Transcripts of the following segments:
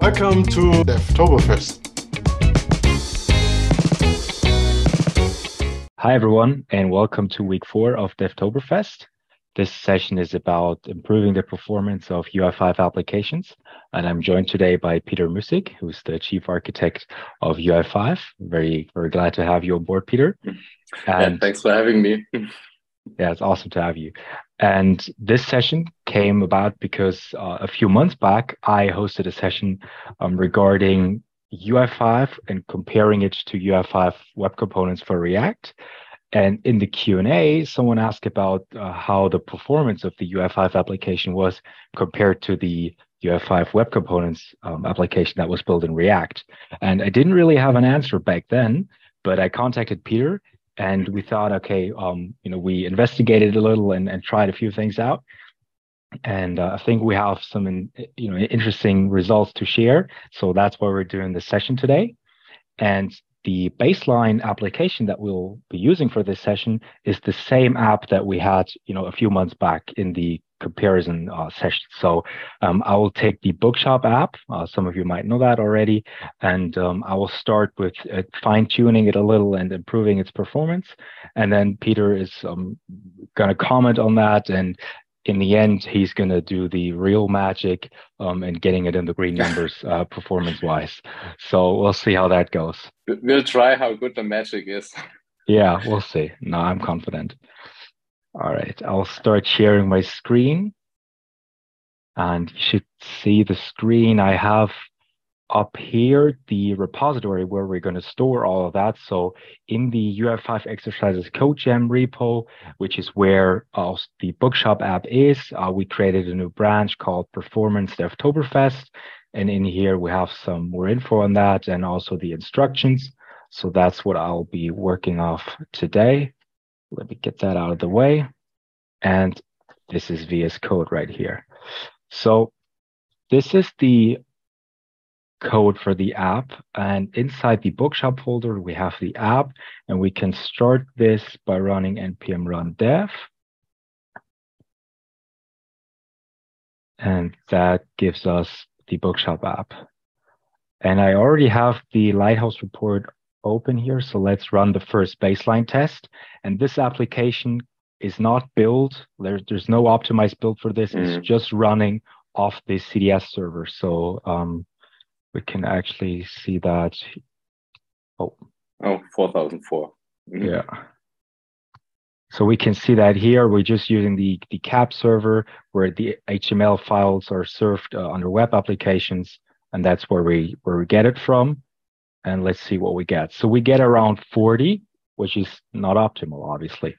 Welcome to Devtoberfest. Hi, everyone, and welcome to week four of Devtoberfest. This session is about improving the performance of UI5 applications. And I'm joined today by Peter Müssig, who's the chief architect of UI5. Very, very glad to have you on board, Peter. And yeah, thanks for having me. yeah, it's awesome to have you. And this session came about because uh, a few months back, I hosted a session um, regarding UI5 and comparing it to UI5 web components for React. And in the Q&A, someone asked about uh, how the performance of the UI5 application was compared to the UI5 web components um, application that was built in React. And I didn't really have an answer back then, but I contacted Peter and we thought, okay, um, you know, we investigated a little and, and tried a few things out. And uh, I think we have some, in, you know, interesting results to share. So that's why we're doing this session today. And the baseline application that we'll be using for this session is the same app that we had, you know, a few months back in the comparison uh, session. So um, I will take the Bookshop app. Uh, some of you might know that already, and um, I will start with uh, fine tuning it a little and improving its performance. And then Peter is um, going to comment on that and in the end, he's going to do the real magic um, and getting it in the green numbers uh, performance wise. So we'll see how that goes. We'll try how good the magic is. Yeah, we'll see. No, I'm confident. All right, I'll start sharing my screen. And you should see the screen. I have up here the repository where we're going to store all of that. So in the UI5 exercises CodeJam repo, which is where uh, the bookshop app is, uh, we created a new branch called Performance Devtoberfest. And in here, we have some more info on that and also the instructions. So that's what I'll be working off today. Let me get that out of the way. And this is VS Code right here. So this is the code for the app. And inside the bookshop folder, we have the app, and we can start this by running npm run dev. And that gives us the bookshop app. And I already have the Lighthouse report open here. So let's run the first baseline test. And this application is not built. There, there's no optimized build for this. Mm. It's just running off the CDS server. So um, we can actually see that. Oh, oh 4004. Mm-hmm. Yeah. So we can see that here. We're just using the, the CAP server where the HTML files are served uh, under web applications. And that's where we, where we get it from. And let's see what we get. So we get around 40, which is not optimal, obviously.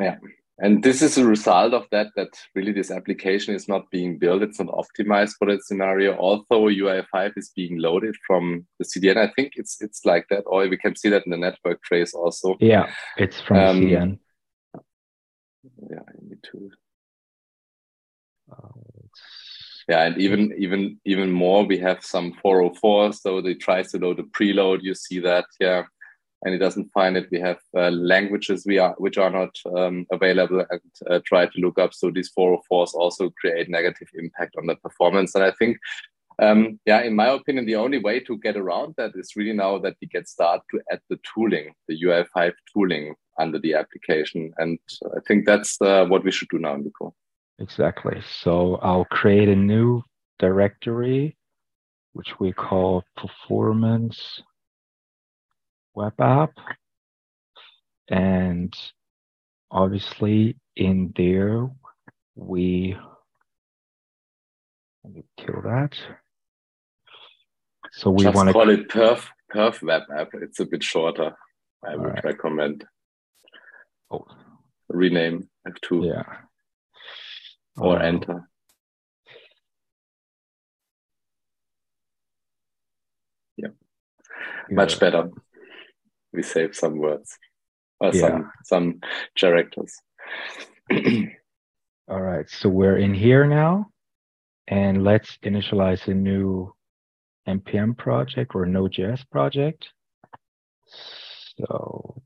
Yeah. And this is a result of that that really this application is not being built. It's not optimized for that scenario. Although ui5 is being loaded from the cdn i think it's it's like that or we can see that in the network trace also. Yeah it's from um, cdn yeah i need to uh, yeah and even even even more we have some 404 so they tries to load a preload you see that yeah and it doesn't find it. We have uh, languages we are which are not um, available and uh, try to look up. So these 404s also create negative impact on the performance. And I think, um, yeah, in my opinion, the only way to get around that is really now that we get started to add the tooling, the UI5 tooling under the application. And I think that's uh, what we should do now, Nico. Exactly. So I'll create a new directory, which we call performance web app. And obviously in there, we, kill that. So we want to call it perf, perf web app. It's a bit shorter. I would right. recommend. Oh. Rename F2. Yeah. Or um, enter. Yeah. Much better we save some words or yeah. some some characters. All right, so we're in here now, and let's initialize a new npm project or Node.js project. So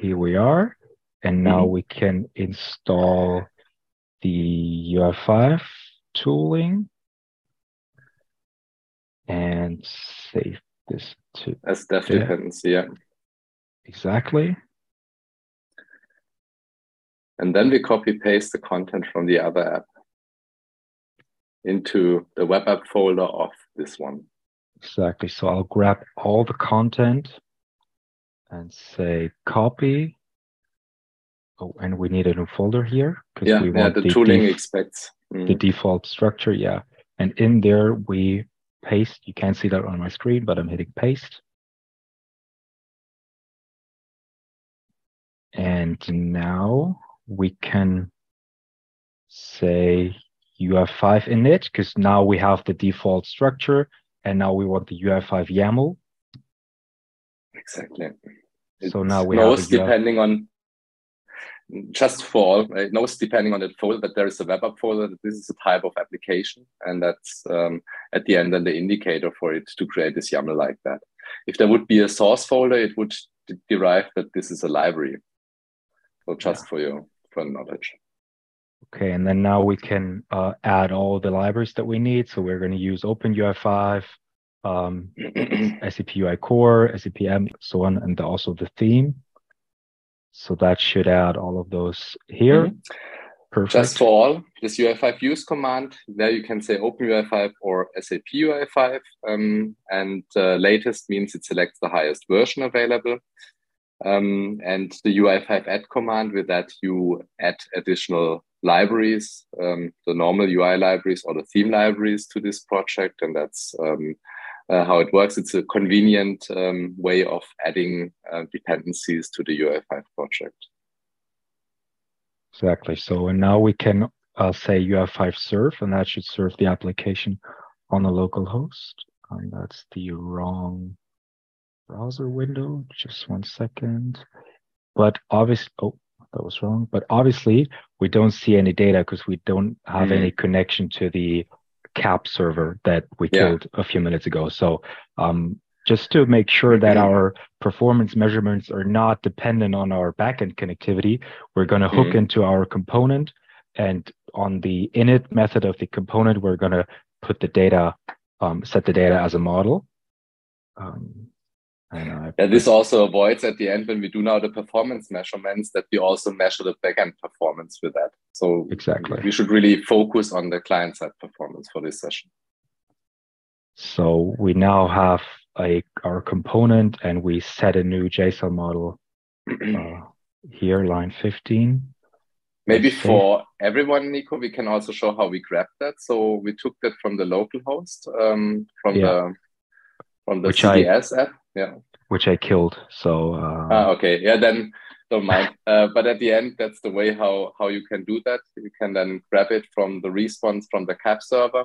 here we are, and now mm-hmm. we can install the UI5 tooling. and save this to as dev dependency. Yeah. Exactly. And then we copy paste the content from the other app into the web app folder of this one. Exactly. So I'll grab all the content and say copy. Oh, and we need a new folder here because yeah, we want yeah, the, the tooling expects mm. the default structure. Yeah. And in there we paste. You can't see that on my screen, but I'm hitting paste. And now we can say UI5 init because now we have the default structure and now we want the UI5 YAML. Exactly. So now we knows have depending on just for all, right? knows depending on the folder that there is a web app folder that this is a type of application and that's um, at the end then the indicator for it to create this YAML like that. If there would be a source folder, it would derive that this is a library. So just yeah. for your for knowledge. Okay, and then now we can uh, add all the libraries that we need. So we're going to use OpenUI5, um, SAP UI Core, SAPM, so on, and also the theme. So that should add all of those here. Mm-hmm. Perfect. Just for all, this UI5 use command, there you can say open UI5 or SAP UI5. Um, and uh, latest means it selects the highest version available. Um, and the UI5 add command, with that you add additional libraries, um, the normal UI libraries or the theme libraries to this project. And that's um, uh, how it works. It's a convenient um, way of adding uh, dependencies to the UI5 project. Exactly. So and now we can uh, say UI5 serve, and that should serve the application on the local host. And that's the wrong browser window. Just one second. But obviously, oh, that was wrong. But obviously, we don't see any data because we don't have mm. any connection to the CAP server that we yeah. killed a few minutes ago. So um, just to make sure that mm-hmm. our performance measurements are not dependent on our backend connectivity, we're going to hook mm-hmm. into our component. And on the init method of the component, we're going to put the data, um, set the data as a model. Um, yeah, this also avoids at the end when we do now the performance measurements that we also measure the backend performance with that. So exactly, we should really focus on the client side performance for this session. So we now have a our component and we set a new JSON model uh, here, line 15. Maybe for everyone, Nico, we can also show how we grabbed that. So we took that from the local host, um, from yeah. the from the Which CDS I, app yeah. Which i killed so uh... ah, okay. Yeah then don't mind. Uh, but at the end that's the way how how you can do that. You can then grab it from the response from the cap server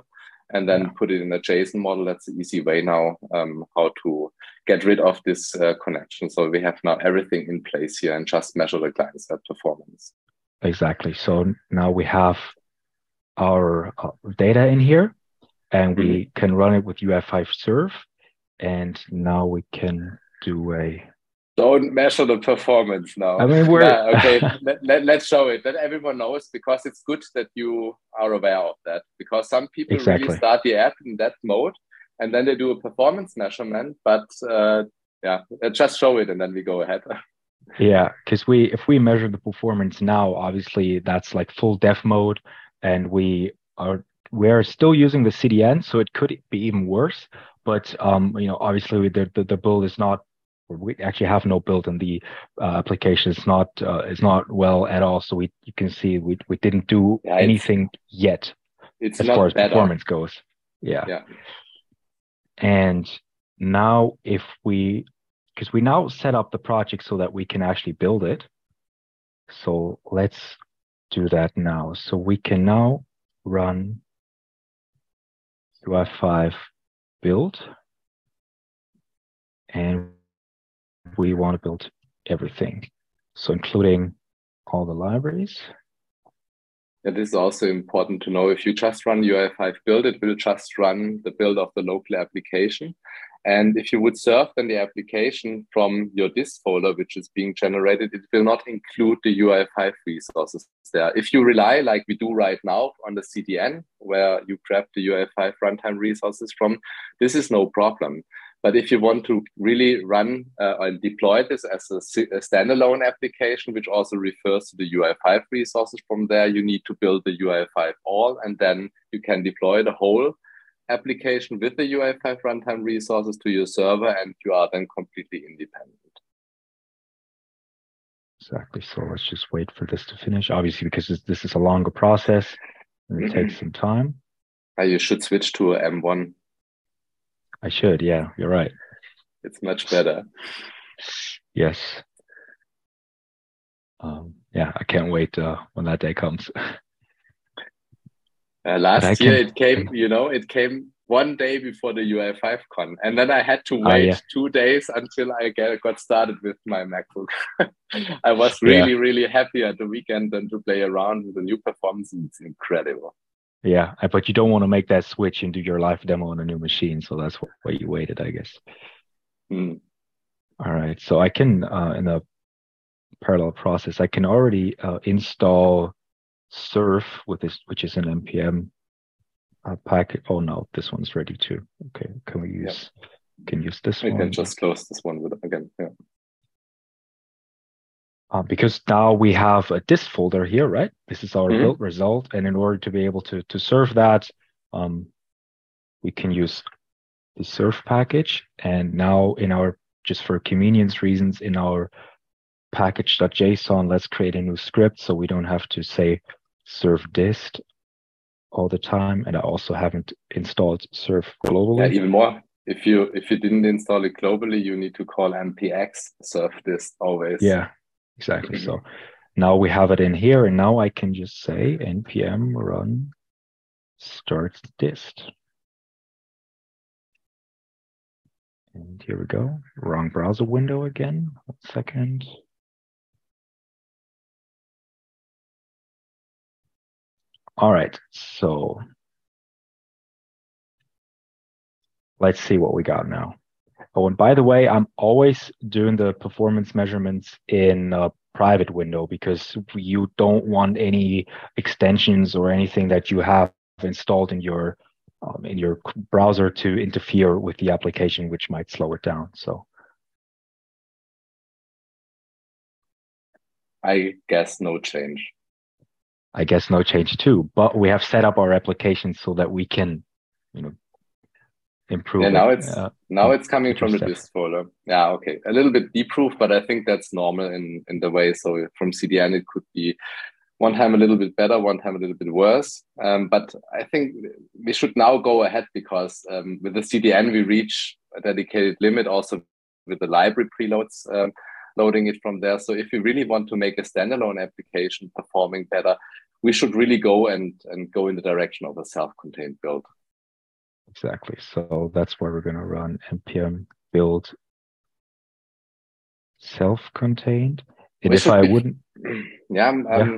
and then yeah. put it in a json model. That's the easy way now um, how to get rid of this uh, connection. So we have now everything in place here and just measure the client side performance. Exactly. So now we have our uh, data in here and we mm-hmm. can run it with ui5 serve and now we can do a don't measure the performance now. I mean, we're okay. let, let, let's show it that everyone knows because it's good that you are aware of that. Because some people exactly. really start the app in that mode and then they do a performance measurement. But uh, yeah, just show it and then we go ahead. yeah, because we if we measure the performance now, obviously that's like full dev mode, and we are we're still using the CDN, so it could be even worse. But um, you know, obviously the, the, the build is not. We actually have no build in the uh, application. It's not uh, it's not well at all. So we you can see we we didn't do yeah, anything yet it's as far as better. performance goes. Yeah. yeah. And now if we because we now set up the project so that we can actually build it. So let's do that now. So we can now run UI5 build and we want to build everything. So including all the libraries. It is also important to know if you just run UI5 build, it will just run the build of the local application. And if you would serve then the application from your disk folder, which is being generated, it will not include the UI5 resources there. If you rely, like we do right now, on the CDN, where you grab the UI5 runtime resources from, this is no problem. But if you want to really run uh, and deploy this as a, a, standalone application, which also refers to the UI5 resources from there, you need to build the UI5 all, and then you can deploy the whole application with the UI5 runtime resources to your server, and you are then completely independent. Exactly. So let's just wait for this to finish. Obviously, because this is a longer process, and it takes some time. Uh, you should switch to M1. I should. Yeah, you're right. It's much better. Yes. Um, yeah, I can't wait uh, when that day comes. Uh, last year it came, you know, it came one day before the UI5 con, and then I had to ah, wait yeah. two days until I get, got started with my MacBook. I was really, yeah. really happy at the weekend and to play around with the new performance. It's incredible. Yeah, but you don't want to make that switch and do your live demo on a new machine, so that's why you waited, I guess. Mm. All right, so I can uh, in a parallel process, I can already uh, install serve with this, which is an npm uh, packet. Oh no, this one's ready too. Okay, can we use? Yeah. Can use this we one? can just close this one with again. Yeah uh, because now we have a dist folder here, right? This is our mm-hmm. build result. And in order to be able to, to serve that, um, we can use the serve package. And now in our, just for convenience reasons, in our package.json, let's create a new script so we don't have to say serve dist all the time. And I also haven't installed serve globally. Yeah, even more. If you if you didn't install it globally, you need to call npx serve dist always. Yeah, exactly. So now we have it in here, and now I can just say npm run start dist. And here we go. Wrong browser window again. One second. All right, so let's see what we got now. Oh, and by the way, I'm always doing the performance measurements in a private window because you don't want any extensions or anything that you have installed in your um, in your browser to interfere with the application, which might slow it down. So. I guess no change. I guess no change too, but we have set up our application so that we can, you know, improve. Yeah, now it's uh, now it's coming from the dist folder. Yeah, okay, a little bit deproof, but I think that's normal in in the way. So from CDN, it could be one time a little bit better, one time a little bit worse. Um, but I think we should now go ahead because um, with the CDN we reach a dedicated limit. Also with the library preloads. Um, loading it from there. So if you really want to make a standalone application performing better, we should really go and, and go in the direction of a self-contained build. Exactly. So that's why we're going to run npm build self-contained. And if I be, wouldn't, yeah, um, yeah.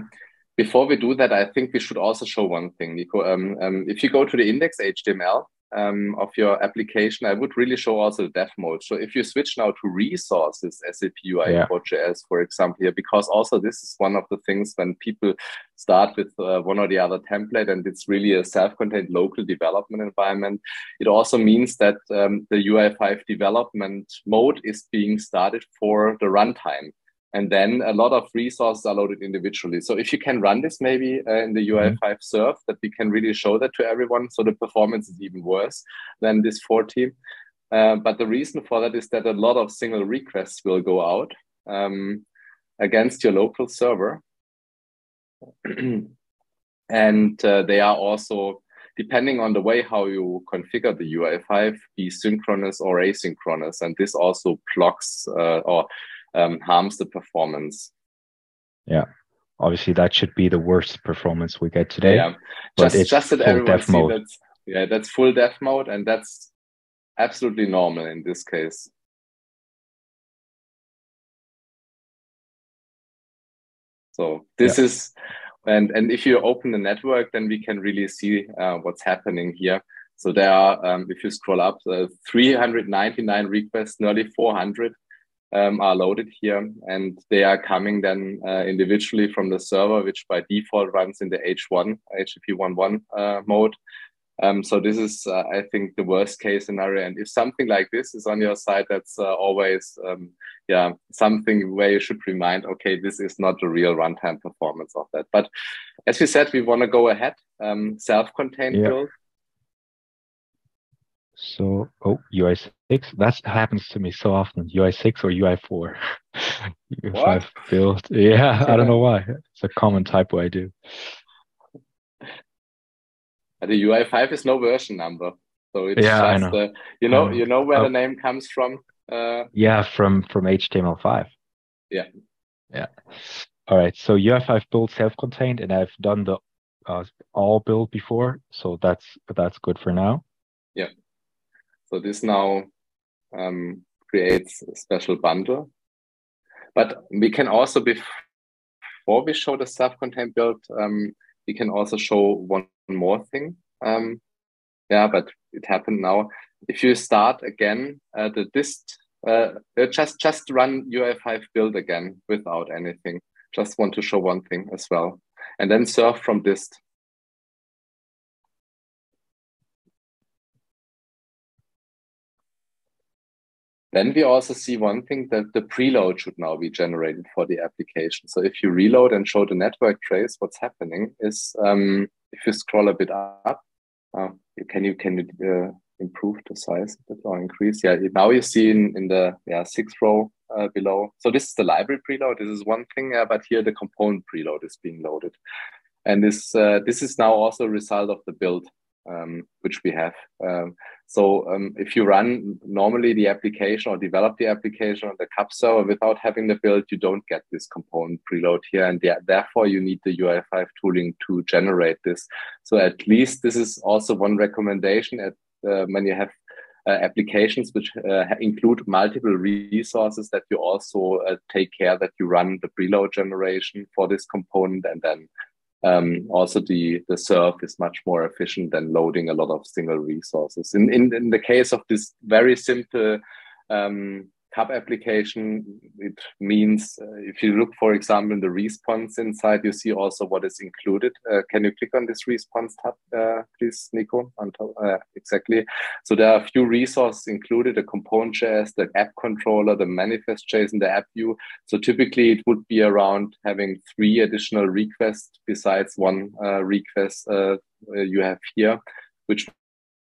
Before we do that, I think we should also show one thing, Nico. Um, um, if you go to the index HTML, um, of your application, I would really show also the dev mode. So if you switch now to resources, SAP UI yeah. JS, for example, here, because also this is one of the things when people start with uh, one or the other template and it's really a self-contained local development environment, it also means that um, the UI5 development mode is being started for the runtime and then a lot of resources are loaded individually. So if you can run this maybe uh, in the UI5 mm-hmm. serve, that we can really show that to everyone, so the performance is even worse than this 40. Uh, but the reason for that is that a lot of single requests will go out um, against your local server. and uh, they are also, depending on the way how you configure the UI5, be synchronous or asynchronous. And this also blocks uh, or um, harms the performance. Yeah, obviously that should be the worst performance we get today. Yeah, just just that everyone see mode. that's yeah that's full dev mode, and that's absolutely normal in this case. So this yeah. is, and and if you open the network, then we can really see uh, what's happening here. So there are, um, if you scroll up, uh, 399 requests, nearly 400 um, are loaded here, and they are coming then uh, individually from the server, which by default runs in the H1 HTTP 1.1 uh, mode. Um, so this is, uh, I think, the worst case scenario. And if something like this is on your side, that's uh, always, um, yeah, something where you should remind, okay, this is not the real runtime performance of that. But as we said, we want to go ahead, um, self-contained yeah. build. So, oh, UI6, that happens to me so often. UI6 or UI4. UI5 build. Yeah, I don't know why. It's a common typo I do. The UI5 is no version number. So it's yeah, just, know. Uh, you know, you know where oh. the name comes from? Uh, yeah, from, from HTML5. Yeah. Yeah. All right. So UI5 build self-contained and I've done the uh, all build before. So that's, that's good for now. Yeah. So this now um, creates a special bundle. But we can also, before we show the self-contained build, um, we can also show one more thing. Um, yeah, but it happened now. If you start again uh, the dist, uh, uh just just run UI5 build again without anything. Just want to show one thing as well, and then serve from dist. Then we also see one thing that the preload should now be generated for the application. So if you reload and show the network trace, what's happening is um, if you scroll a bit up, uh, can you can you uh, improve the size a bit or increase? Yeah, now you see in, in the yeah sixth row uh, below. So this is the library preload. This is one thing, but here the component preload is being loaded, and this uh, this is now also a result of the build um, which we have. Um, so um, if you run normally the application or develop the application on the CAP server without having the build, you don't get this component preload here. And therefore you need the UI5 tooling to generate this. So at least this is also one recommendation at uh, when you have uh, applications which uh, include multiple resources that you also uh, take care that you run the preload generation for this component and then um, also the the serve is much more efficient than loading a lot of single resources. In in, in the case of this very simple um, CAP application, it means uh, if you look, for example, in the response inside, you see also what is included. Uh, can you click on this response tab, uh, please, Nico? Uh, exactly. So there are a few resources included, the component JS, the app controller, the manifest JSON, the app view. So typically it would be around having three additional requests besides one uh, request uh, you have here, which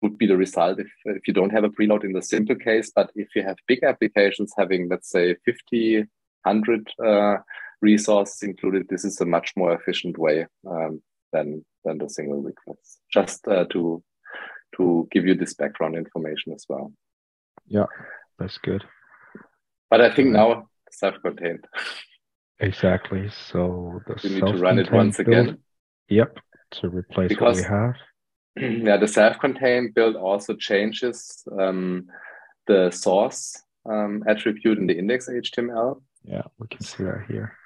would be the result if, if you don't have a preload in the simple case. But if you have big applications having, let's say, 50, 100 uh, resources included, this is a much more efficient way um, than, than the single request. Just uh, to, to give you this background information as well. Yeah, that's good. But I think now self-contained. Exactly. So the you need to run it once build. again. Yep. To replace because what we have yeah, the self-contained build also changes um, the source um, attribute in the index HTML. Yeah, we can see that here.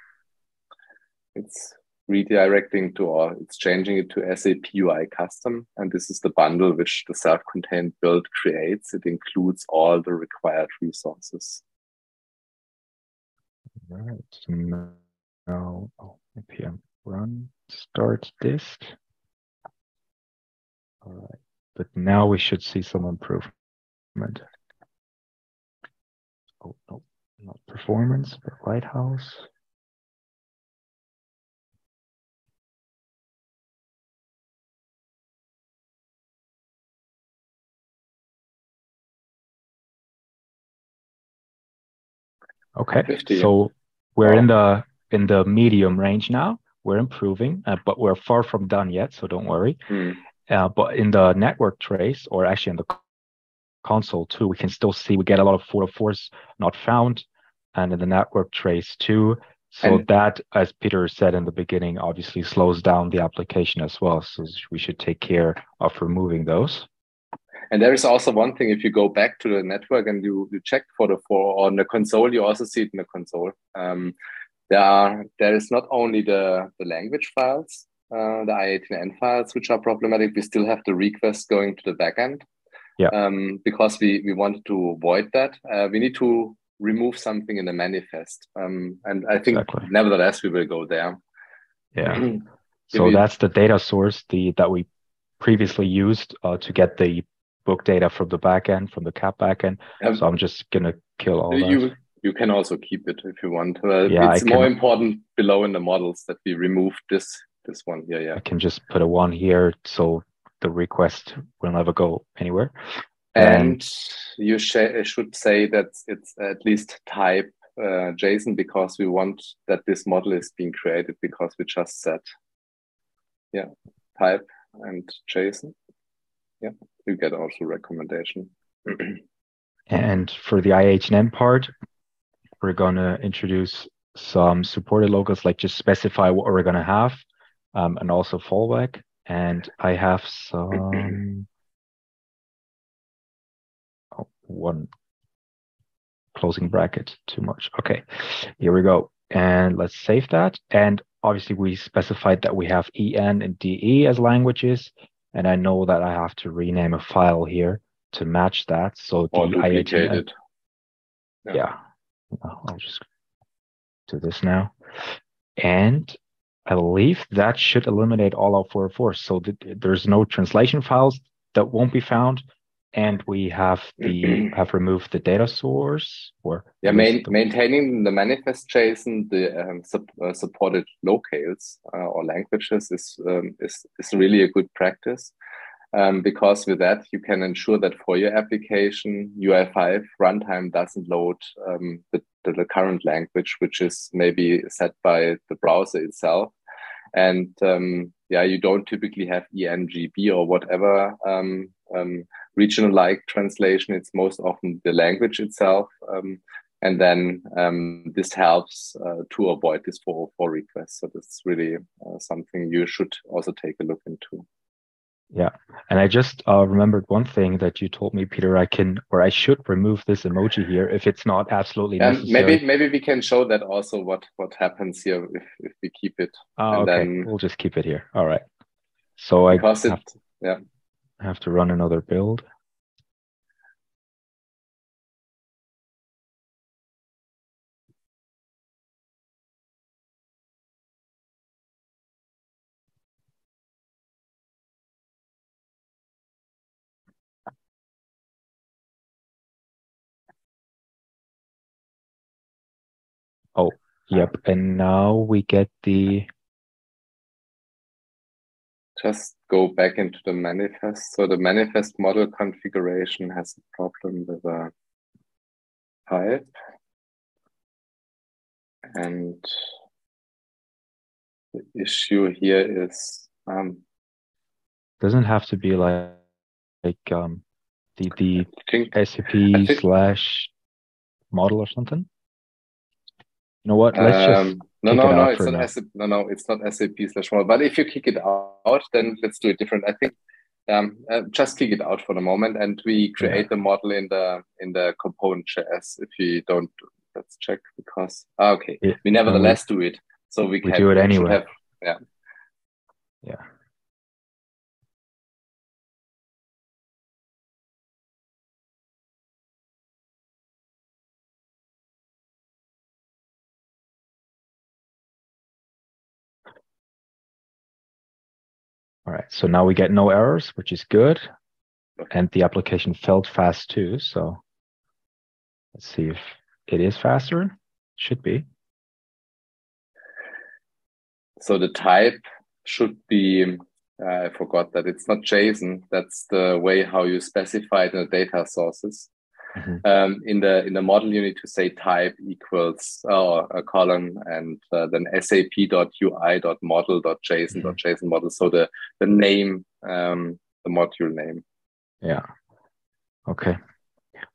It's redirecting to or it's changing it to SAP UI custom. And this is the bundle which the self-contained build creates. It includes all the required resources. All right. So now, oh, npm run start dist. All right, but now we should see some improvement. Oh, no, not performance, but Lighthouse. Okay, 50. so we're in the in the medium range now. We're improving, uh, but we're far from done yet. So don't worry. Mm. Uh, but in the network trace, or actually in the console too, we can still see we get a lot of 404s not found, and in the network trace too. So and, that, as Peter said in the beginning, obviously slows down the application as well. So we should take care of removing those. And there is also one thing: if you go back to the network and you, you check for the four on the console, you also see it in the console. Um, there are there is not only the the language files uh, the i18n files which are problematic. We still have the request going to the backend. Yeah. Um, because we, we wanted to avoid that. Uh, we need to remove something in the manifest. Um, and I think exactly. nevertheless we will go there. Yeah. so that's the data source the that we previously used uh, to get the book data from the backend, from the CAP backend. Um, so I'm just gonna kill all you, that. You can also keep it if you want. Uh, yeah, it's more important below in the models that we remove this this one here. Yeah, I can just put a one here, so the request will never go anywhere. And, you sh- should say that it's at least type uh, JSON because we want that this model is being created because we just said, yeah, type and JSON. Yeah, you get also recommendation. and for the i18n part, we're going to introduce some supported locals, like just specify what we're going to have um, and also fallback. And I have some oh, one closing bracket too much. Okay, here we go. And let's save that. And obviously we specified that we have EN and DE as languages. And I know that I have to rename a file here to match that. So the i18n, yeah. yeah, I'll just do this now. And I believe that should eliminate all our 404. So th there's no translation files that won't be found and we have the have removed the data source or yeah main, the... maintaining the manifest json the um, sub, uh, supported locales uh, or languages is, um, is is really a good practice um, because with that you can ensure that for your application ui5 runtime doesn't load um, the, the, the current language which is maybe set by the browser itself and um, yeah you don't typically have engb or whatever um, um, regional like translation. It's most often the language itself. Um, and then um, this helps uh, to avoid this 404 request. So that's really uh, something you should also take a look into. Yeah, and I just uh, remembered one thing that you told me, Peter. I can, or I should remove this emoji here if it's not absolutely um, necessary. Maybe, maybe we can show that also what what happens here if if we keep it. Oh, okay. Then... We'll just keep it here. All right. So because I it, yeah, have to run another build. Yep. And now we get the just go back into the manifest. So the manifest model configuration has a problem with a type. And the issue here is um, doesn't have to be like like um the the think, SAP think, slash model or something. You know what? Let's um, just no, no, no. It's not SAP, no, no. It's not SAP slash model. But if you kick it out, then let's do it different. I think um, uh, just kick it out for the moment, and we create yeah. the model in the in the component JS. If you don't, let's check because ah, okay, yeah. we nevertheless do it. So we, we can do it anyway. Have, yeah. Yeah. All right, so now we get no errors, which is good. And the application felt fast too. So let's see if it is faster. Should be. So the type should be, uh, I forgot that it's not JSON. That's the way how you specify it in the data sources. Mm-hmm. Um, in the in the model, you need to say type equals uh, a column and uh, then sap.ui.model.json.json mm-hmm. model. So the the name, um, the module name. Yeah. Okay.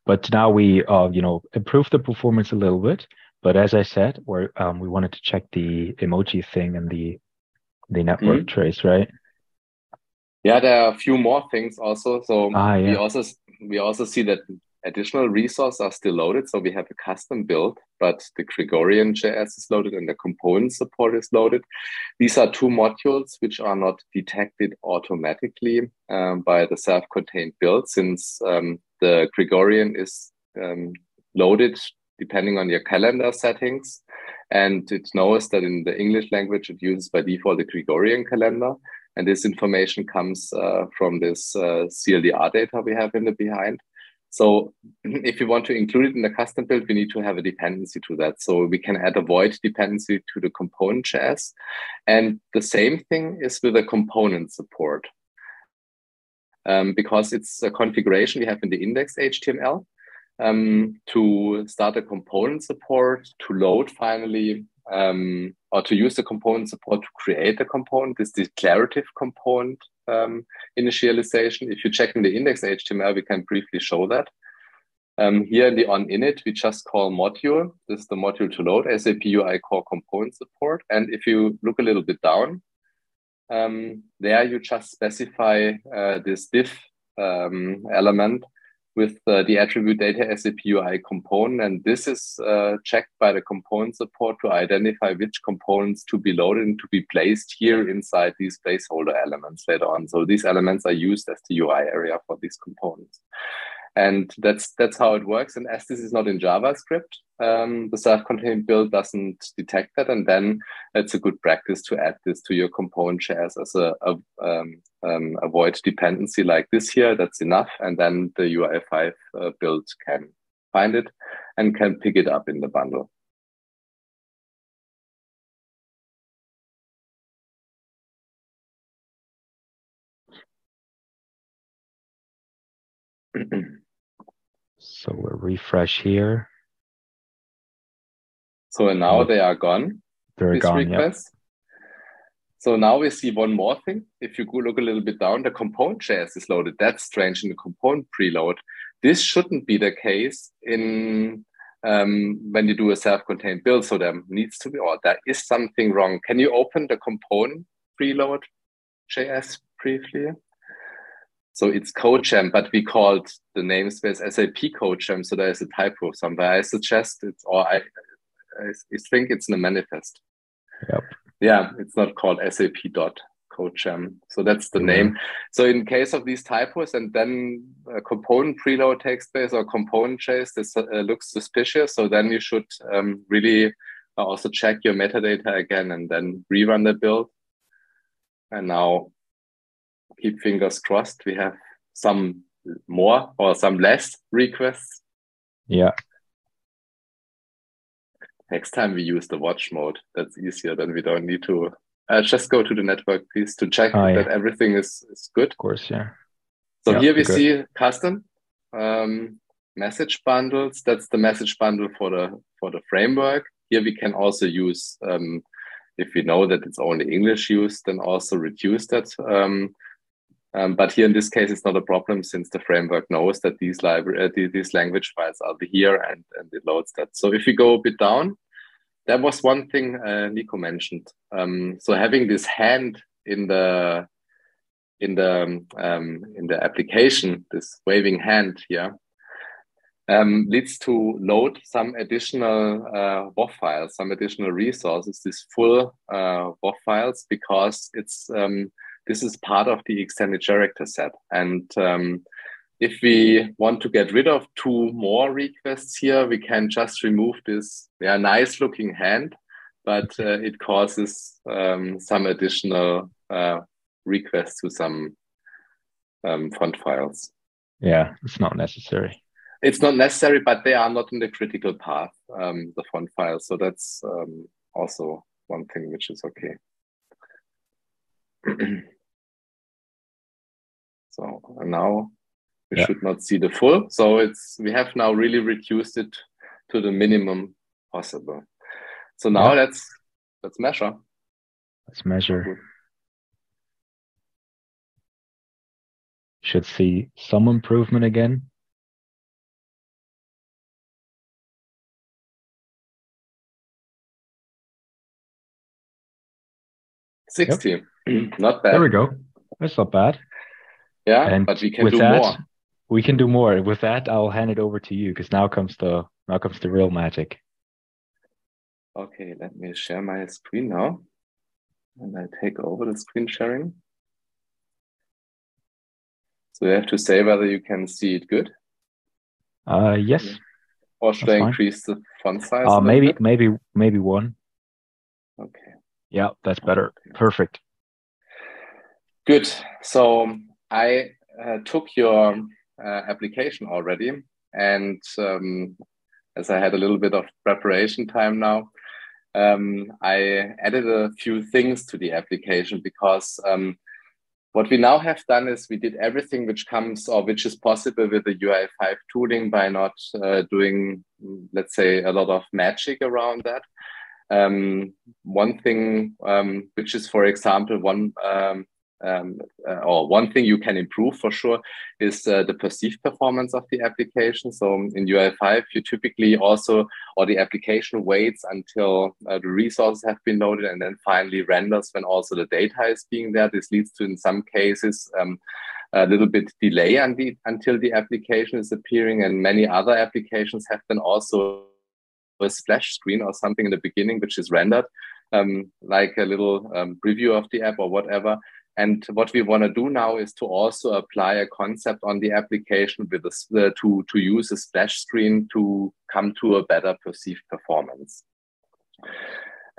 But now we uh, you know improve the performance a little bit. But as I said, we um, we wanted to check the emoji thing and the the network mm-hmm. trace, right? Yeah, there are a few more things also. So ah, yeah. we also we also see that additional resources are still loaded. So we have a custom build, but the Gregorian JS is loaded and the component support is loaded. These are two modules which are not detected automatically um, by the self-contained build since um, the Gregorian is um, loaded depending on your calendar settings. And it knows that in the English language, it uses by default the Gregorian calendar. And this information comes uh, from this uh, CLDR data we have in the behind. So if you want to include it in the custom build, we need to have a dependency to that. So we can add a void dependency to the component JS. And the same thing is with the component support. Um, because it's a configuration we have in the index HTML um, to start a component support, to load finally, um, or to use the component support to create a component, this declarative component um, initialization. If you check in the index HTML, we can briefly show that. Um, here in the on init, we just call module. This is the module to load SAP UI core component support. And if you look a little bit down, um, there you just specify uh, this div um, element with uh, the attribute data SAP UI component. And this is uh, checked by the component support to identify which components to be loaded and to be placed here inside these placeholder elements later on. So these elements are used as the UI area for these components. And that's that's how it works. And as this is not in JavaScript, um, the self-contained build doesn't detect that. And then it's a good practice to add this to your component JS as a, a um, um, avoid dependency like this here. That's enough. And then the UI5 uh, build can find it and can pick it up in the bundle. So we'll refresh here. So now they are gone. They're gone. Yep. So now we see one more thing. If you go look a little bit down, the component JS is loaded. That's strange in the component preload. This shouldn't be the case in um, when you do a self-contained build. So there needs to be, or there is something wrong. Can you open the component preload JS briefly? So it's CodeJam, but we called the namespace SAP CodeJam. So there is a typo somewhere. I suggest it's, or I, I think it's in the manifest. Yep. Yeah, it's not called SAP dot CodeJam. So that's the name. So in case of these typos, and then a component preload text base or component chase, this uh, looks suspicious. So then you should um, really also check your metadata again and then rerun the build. And now keep fingers crossed. We have some more or some less requests. Yeah. Next time we use the watch mode. That's easier. Then we don't need to uh, just go to the network piece to check oh, that everything is, is good. Of course, yeah. So yeah, here we good. see custom um, message bundles. That's the message bundle for the for the framework. Here we can also use um, if we know that it's only English used, then also reduce that um, um, but here in this case, it's not a problem since the framework knows that these library, uh, these language files are here and, and it loads that. So if we go a bit down, that was one thing uh, Nico mentioned. Um, so having this hand in the in the um, in the application, this waving hand here, um, leads to load some additional uh, WOFF files, some additional resources, these full uh, WOFF files, because it's um, this is part of the extended character set. And um, if we want to get rid of two more requests here, we can just remove this yeah, nice looking hand, but uh, it causes um, some additional uh, requests to some um, font files. Yeah, it's not necessary. It's not necessary, but they are not in the critical path, um, the font files. So that's um, also one thing which is okay. So now we yeah. should not see the full. So it's we have now really reduced it to the minimum possible. So now yeah. let's let's measure. Let's measure. Should see some improvement again. Sixty, yep. not bad. There we go. That's not bad. Yeah, and but we can do that, more. we can do more. With that, I'll hand it over to you because now comes the now comes the real magic. Okay, let me share my screen now. And I take over the screen sharing. So you have to say whether you can see it good. Uh, yes. Or should that's I increase fine. the font size? Uh, maybe, bit? maybe, maybe one. Okay. Yeah, that's better. Okay. Perfect. Good. So I uh, took your uh, application already, and um, as I had a little bit of preparation time now, um, I added a few things to the application because um, what we now have done is we did everything which comes or which is possible with the UI5 tooling by not uh, doing, let's say, a lot of magic around that. Um, one thing, um, which is, for example, one um, uh, or one thing you can improve for sure is uh, the perceived performance of the application. So in UI5, you typically also, or the application waits until uh, the resources have been loaded and then finally renders when also the data is being there. This leads to, in some cases, um, a little bit delay the, until the application is appearing. And many other applications have then also a splash screen or something in the beginning, which is rendered. Um, like a little um, preview of the app or whatever, and what we want to do now is to also apply a concept on the application with a, uh, to, to use a splash screen to come to a better perceived performance.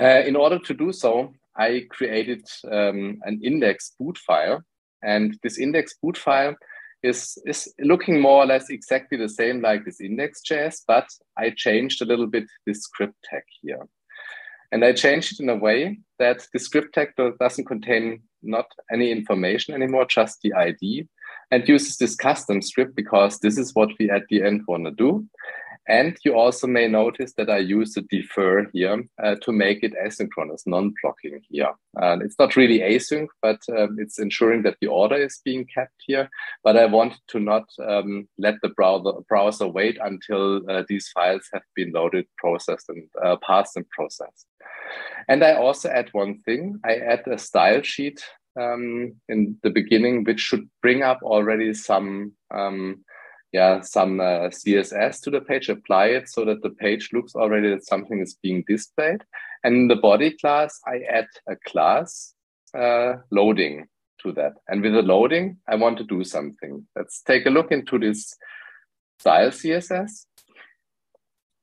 Uh, in order to do so, I created um, an index boot file. And this index boot file is, is looking more or less exactly the same like this index.js, but I changed a little bit this script tag here. And I changed it in a way that the script tag doesn't contain not any information anymore, just the ID, and uses this custom script because this is what we at the end want to do. And you also may notice that I use the defer here uh, to make it asynchronous, non-blocking here. And it's not really async, but um, it's ensuring that the order is being kept here. But I want to not um, let the browser, browser wait until uh, these files have been loaded, processed, and uh, passed and processed. And I also add one thing. I add a style sheet um, in the beginning, which should bring up already some um, yeah some uh, css to the page apply it so that the page looks already that something is being displayed. And in the body class i add a class uh, loading to that. And with the loading i want to do something. Let's take a look into this style css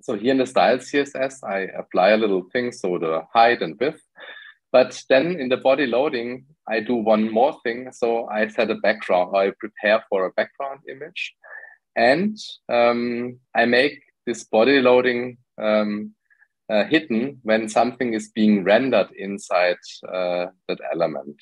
so here in the style css i apply a little thing so the height and width. But then in the body loading i do one more thing. So i set a background i prepare for a background image and um, I make this body loading um, uh, hidden when something is being rendered inside uh, that element.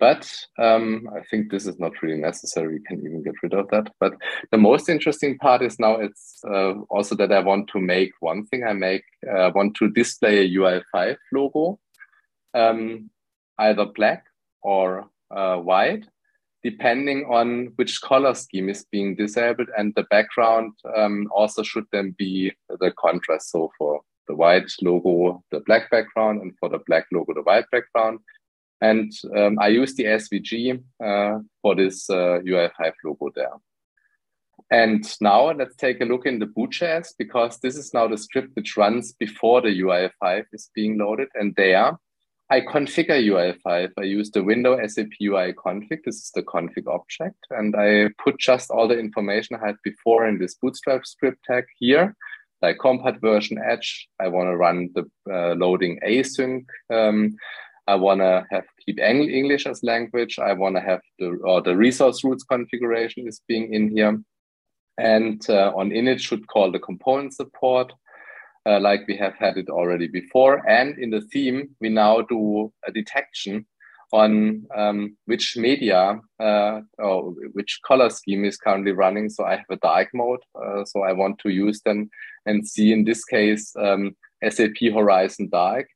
But um, I think this is not really necessary. We can even get rid of that. But the most interesting part is now it's uh, also that I want to make one thing. I make uh, want to display a UI5 logo, um, either black or uh, white depending on which color scheme is being disabled and the background um, also should then be the contrast. So for the white logo, the black background, and for the black logo, the white background. And um, I use the SVG uh, for this uh, UI5 logo there. And now let's take a look in the boot.js because this is now the script which runs before the UI5 is being loaded. And there I configure UI5. I use the window SAP UI config. This is the config object. And I put just all the information I had before in this bootstrap script tag here, like compat version edge. I want to run the uh, loading async. Um, I want to have keep English as language. I want to have the, or the resource roots configuration is being in here. And uh, on init should call the component support uh, like we have had it already before. And in the theme, we now do a detection on um, which media uh, or which color scheme is currently running. So I have a dark mode. Uh, so I want to use them and see in this case um, SAP Horizon Dark.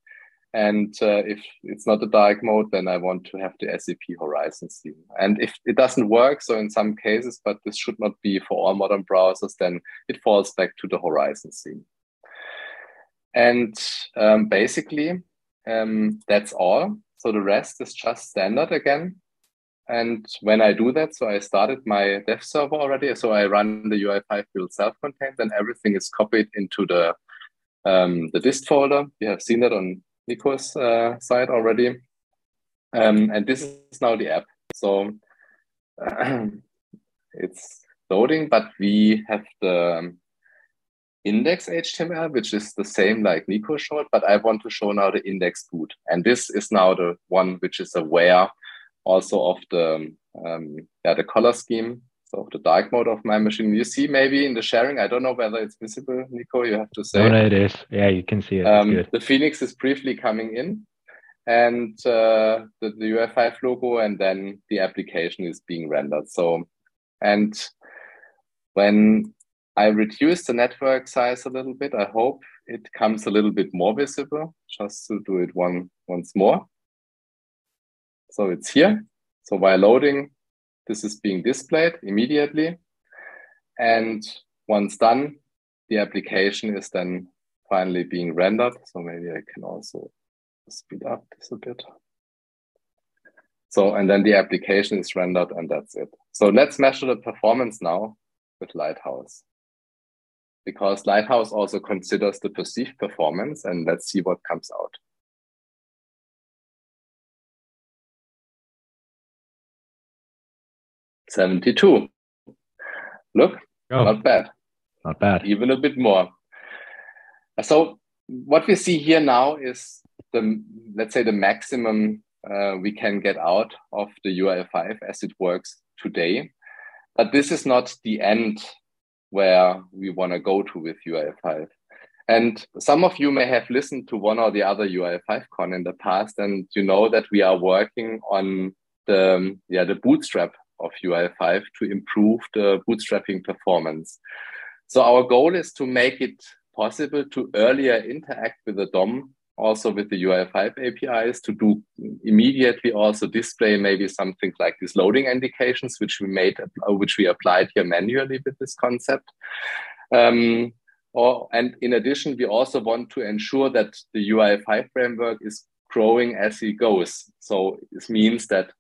And uh, if it's not a dark mode, then I want to have the SAP Horizon theme. And if it doesn't work, so in some cases, but this should not be for all modern browsers, then it falls back to the Horizon theme. And um, basically, um, that's all. So the rest is just standard again. And when I do that, so I started my dev server already. So I run the UI5 build self-contained, and everything is copied into the um, the dist folder. You have seen that on Nico's uh, side already. Um, and this is now the app. So it's loading, but we have the index HTML, which is the same like Nico showed, but I want to show now the index boot. And this is now the one which is aware also of the um, yeah, the color scheme, so of the dark mode of my machine. You see maybe in the sharing, I don't know whether it's visible, Nico, you have to say. No, no, it is. Yeah, you can see it. Um, the Phoenix is briefly coming in and uh, the, the UI5 logo, and then the application is being rendered. So, and when I reduce the network size a little bit, I hope it comes a little bit more visible, just to do it one once more. So it's here. So while loading, this is being displayed immediately. And once done, the application is then finally being rendered. So maybe I can also speed up this a bit. So, and then the application is rendered and that's it. So let's measure the performance now with Lighthouse. Because Lighthouse also considers the perceived performance and let's see what comes out. 72. Look, oh, not bad. Not bad. Even a bit more. So what we see here now is the, let's say the maximum uh, we can get out of the UI5 as it works today. But this is not the end where we want to go to with UI5. And some of you may have listened to one or the other UI5 con in the past, and you know that we are working on the yeah the bootstrap of UI5 to improve the bootstrapping performance. So our goal is to make it possible to earlier interact with the DOM, also with the UI5 APIs, to do immediately also display maybe something like these loading indications, which we made, uh, which we applied here manually with this concept. Um, or, and in addition, we also want to ensure that the UI5 framework is growing as it goes. So this means that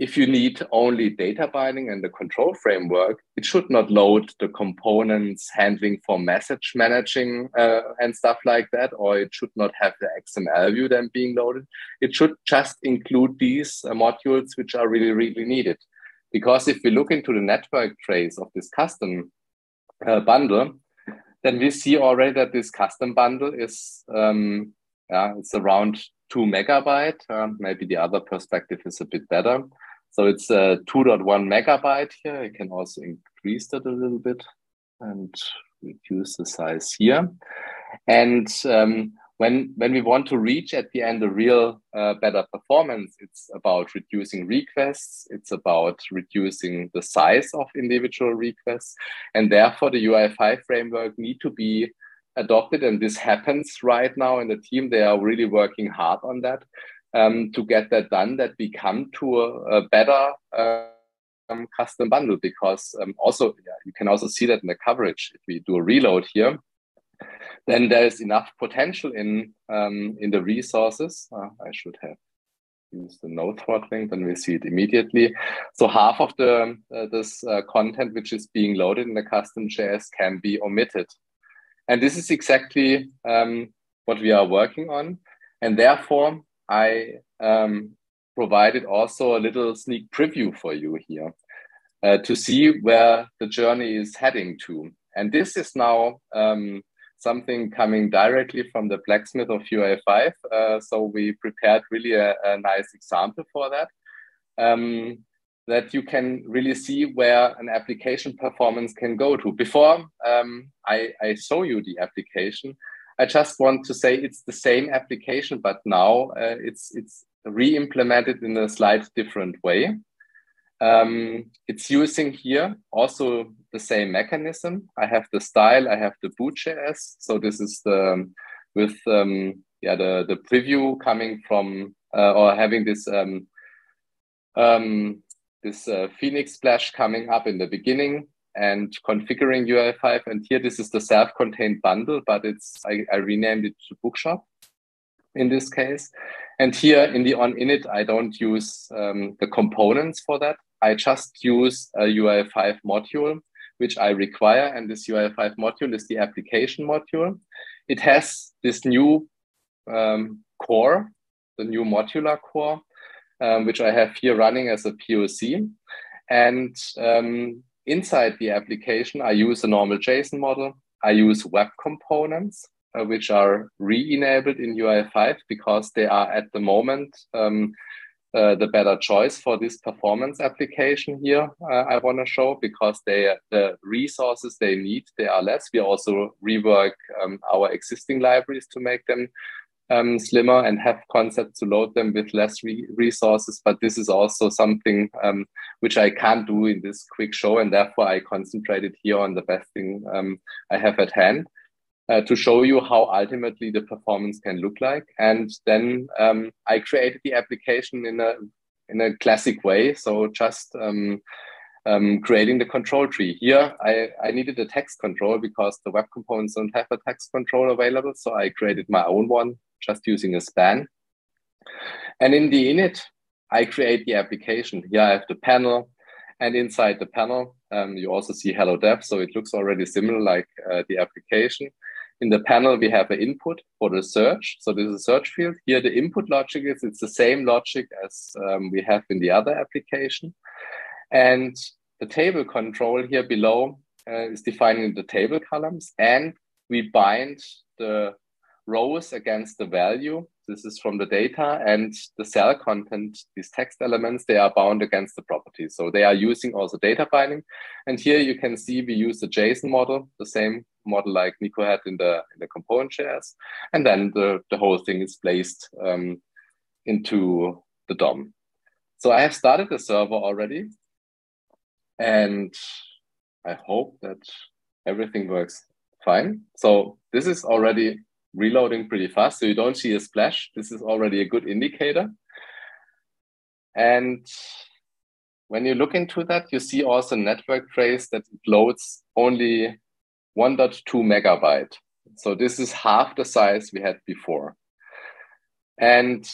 if you need only data binding and the control framework, it should not load the components handling for message managing uh, and stuff like that, or it should not have the XML view then being loaded. It should just include these uh, modules which are really, really needed. Because if we look into the network trace of this custom uh, bundle, then we see already that this custom bundle is um, yeah, it's around two megabyte. Uh, maybe the other perspective is a bit better. So it's a 2.1 megabyte here. You can also increase that a little bit and reduce the size here. And um, when, when we want to reach at the end a real uh, better performance, it's about reducing requests. It's about reducing the size of individual requests. And therefore the UI5 framework need to be adopted. And this happens right now in the team. They are really working hard on that um, to get that done, that we come to a, a better um, custom bundle because um, also yeah, you can also see that in the coverage. If we do a reload here, then there is enough potential in um, in the resources. Uh, I should have used the no throttling, then we see it immediately. So half of the uh, this uh, content which is being loaded in the custom JS can be omitted. And this is exactly um, what we are working on. And therefore, I um, provided also a little sneak preview for you here uh, to see where the journey is heading to. And this is now um, something coming directly from the blacksmith of UI5. Uh, so we prepared really a, a, nice example for that. Um, that you can really see where an application performance can go to. Before um, I, I show you the application, I just want to say it's the same application, but now uh, it's it's re-implemented in a slight different way. Um, it's using here also the same mechanism. I have the style, I have the boot.js. So this is the with um, yeah the the preview coming from uh, or having this um, um, this uh, Phoenix splash coming up in the beginning and configuring UI5. And here, this is the self-contained bundle, but it's I, I renamed it to Bookshop in this case. And here in the on init, I don't use um, the components for that. I just use a UI5 module, which I require. And this UI5 module is the application module. It has this new um, core, the new modular core, um, which I have here running as a POC. And um, inside the application, I use a normal JSON model. I use web components, uh, which are re-enabled in UI5 because they are at the moment um, uh, the better choice for this performance application here. Uh, I want to show because they the resources they need they are less. We also rework um, our existing libraries to make them um, slimmer and have concepts to load them with less re resources. But this is also something um, which I can't do in this quick show, and therefore I concentrated here on the best thing um, I have at hand. Uh, to show you how ultimately the performance can look like, and then um, I created the application in a in a classic way. So just um, um, creating the control tree. Here, I, I needed a text control because the web components don't have a text control available. So I created my own one just using a span. And in the init, I create the application. Here I have the panel, and inside the panel, um, you also see hello dev. So it looks already similar like uh, the application. In the panel, we have an input for the search. So this is a search field. Here, the input logic is it's the same logic as um, we have in the other application. And the table control here below uh, is defining the table columns. And we bind the rows against the value. This is from the data and the cell content, these text elements, they are bound against the properties. So they are using also data binding. And here you can see we use the JSON model, the same model like Nico had in the, in the component shares. And then the, the whole thing is placed um, into the DOM. So I have started the server already. And I hope that everything works fine. So this is already reloading pretty fast. So you don't see a splash. This is already a good indicator. And when you look into that, you see also network trace that loads only 1.2 megabyte. So this is half the size we had before. And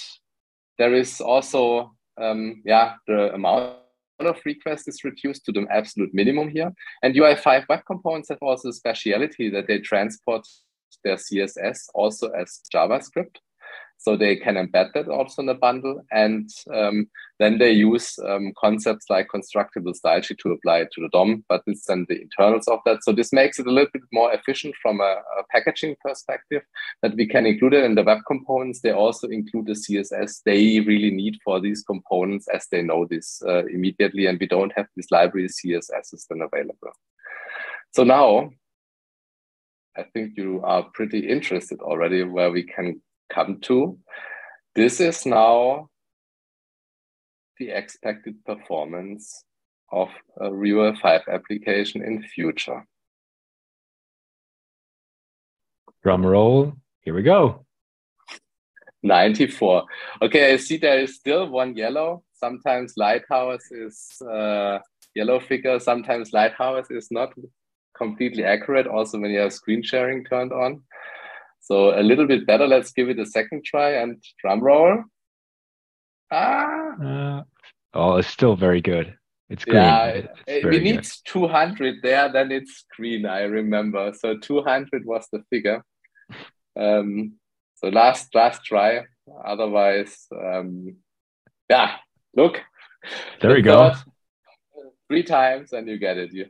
there is also, um, yeah, the amount of requests is reduced to the absolute minimum here. And UI5 web components have also a speciality that they transport their CSS also as JavaScript. So they can embed that also in a bundle. And um, then they use um, concepts like constructible style sheet to apply it to the DOM, but it's then the internals of that. So this makes it a little bit more efficient from a, a packaging perspective that we can include it in the web components. They also include the CSS they really need for these components as they know this uh, immediately. And we don't have these library CSSs then available. So now I think you are pretty interested already where we can come to. This is now the expected performance of a UI5 application in future. Drum roll, here we go. 94. Okay, I see there is still one yellow. Sometimes Lighthouse is uh, yellow figure, sometimes Lighthouse is not completely accurate also when you have screen sharing turned on. So a little bit better. Let's give it a second try and drum roll. Ah. Uh, oh, it's still very good. It's green. Yeah, it's we need good. 200 there, then it's green, I remember. So 200 was the figure. Um, so last last try. Otherwise, um, yeah, look. There we go. Three times and you get it. You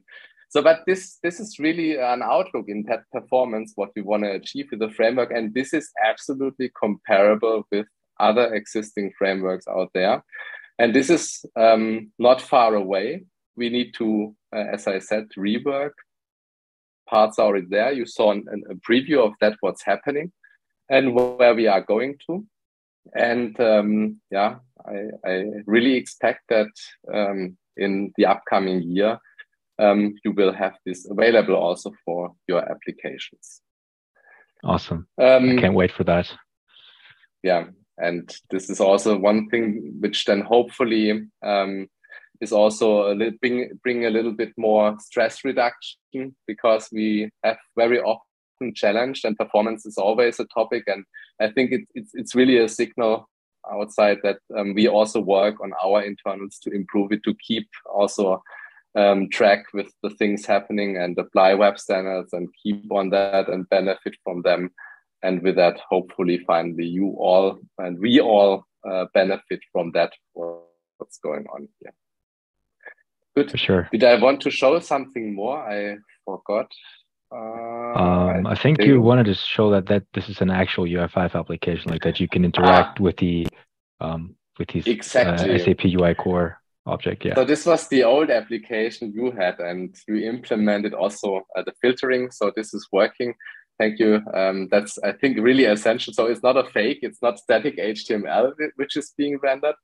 so, but this this is really an outlook in that performance, what we want to achieve with the framework, and this is absolutely comparable with other existing frameworks out there. And this is um, not far away. We need to, uh, as I said, rework parts already there. You saw an, an, a preview of that, what's happening, and where we are going to. And um, yeah, I, I, really expect that um, in the upcoming year um, you will have this available also for your applications. Awesome. Um, I can't wait for that. Yeah. And this is also one thing which then hopefully um, is also a little, bring, bring a little bit more stress reduction because we have very often challenged and performance is always a topic. And I think it, it's, it's really a signal outside that um, we also work on our internals to improve it to keep also um, track with the things happening and apply web standards and keep on that and benefit from them. And with that hopefully finally you all and we all uh, benefit from that what's going on here. Good. For sure. Did i want to show something more? I forgot. Uh, um, I, I think, think, you wanted to show that that this is an actual UI5 application, like that you can interact ah, with the um, with these exactly. uh, SAP UI core object. Yeah. So this was the old application you had, and you implemented also uh, the filtering. So this is working. Thank you. Um, that's I think really essential. So it's not a fake. It's not static HTML which is being rendered.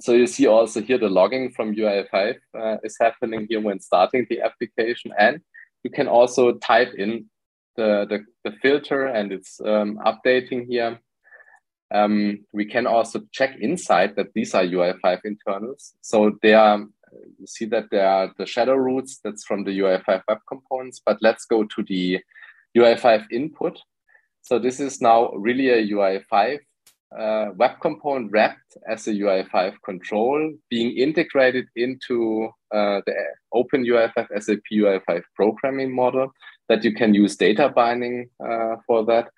So you see also here the logging from UI5 uh, is happening here when starting the application, and you can also type in the, the, filter and it's um, updating here. Um, we can also check inside that these are UI5 internals. So they are, you see that there are the shadow roots that's from the UI5 web components, but let's go to the UI5 input. So this is now really a UI5 uh, web component wrapped as a UI5 control being integrated into uh, the Open UI5 SAP UI5 programming model that you can use data binding uh, for that.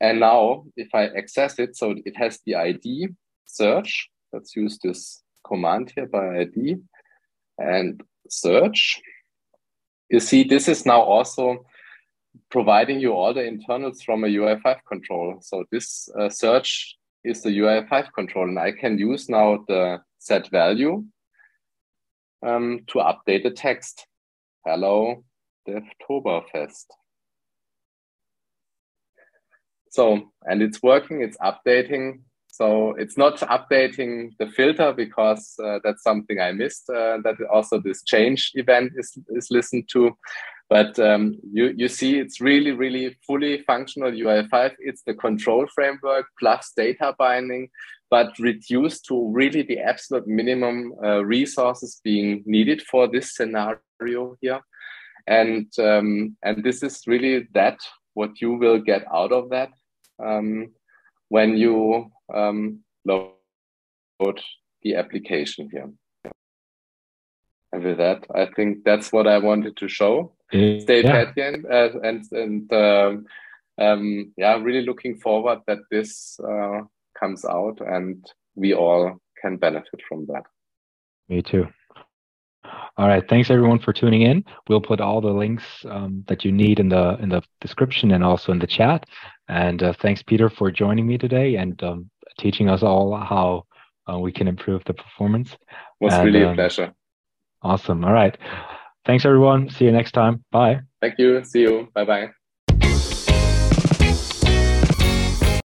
And now if I access it, so it has the ID search. Let's use this command here by ID and search. You see, this is now also providing you all the internals from a UI5 control. So this uh, search is the UI5 control, and I can use now the set value um, to update the text. Hello, Devtoberfest. So, and it's working, it's updating. So it's not updating the filter because uh, that's something I missed, uh, that also this change event is, is listened to. But um, you, you see, it's really, really fully functional UI5. It's the control framework plus data binding, but reduced to really the absolute minimum uh, resources being needed for this scenario here. And, um, and this is really that what you will get out of that when you um, load the application here. And with that, I think that's what I wanted to show. Stay yeah. patient uh, and and um, um, yeah, really looking forward that this uh, comes out and we all can benefit from that. Me too. All right, thanks everyone for tuning in. We'll put all the links um, that you need in the in the description and also in the chat. And uh, thanks, Peter, for joining me today and um, teaching us all how uh, we can improve the performance. It was and, really a um, pleasure. Awesome. All right. Thanks, everyone. See you next time. Bye. Thank you. See you. Bye bye.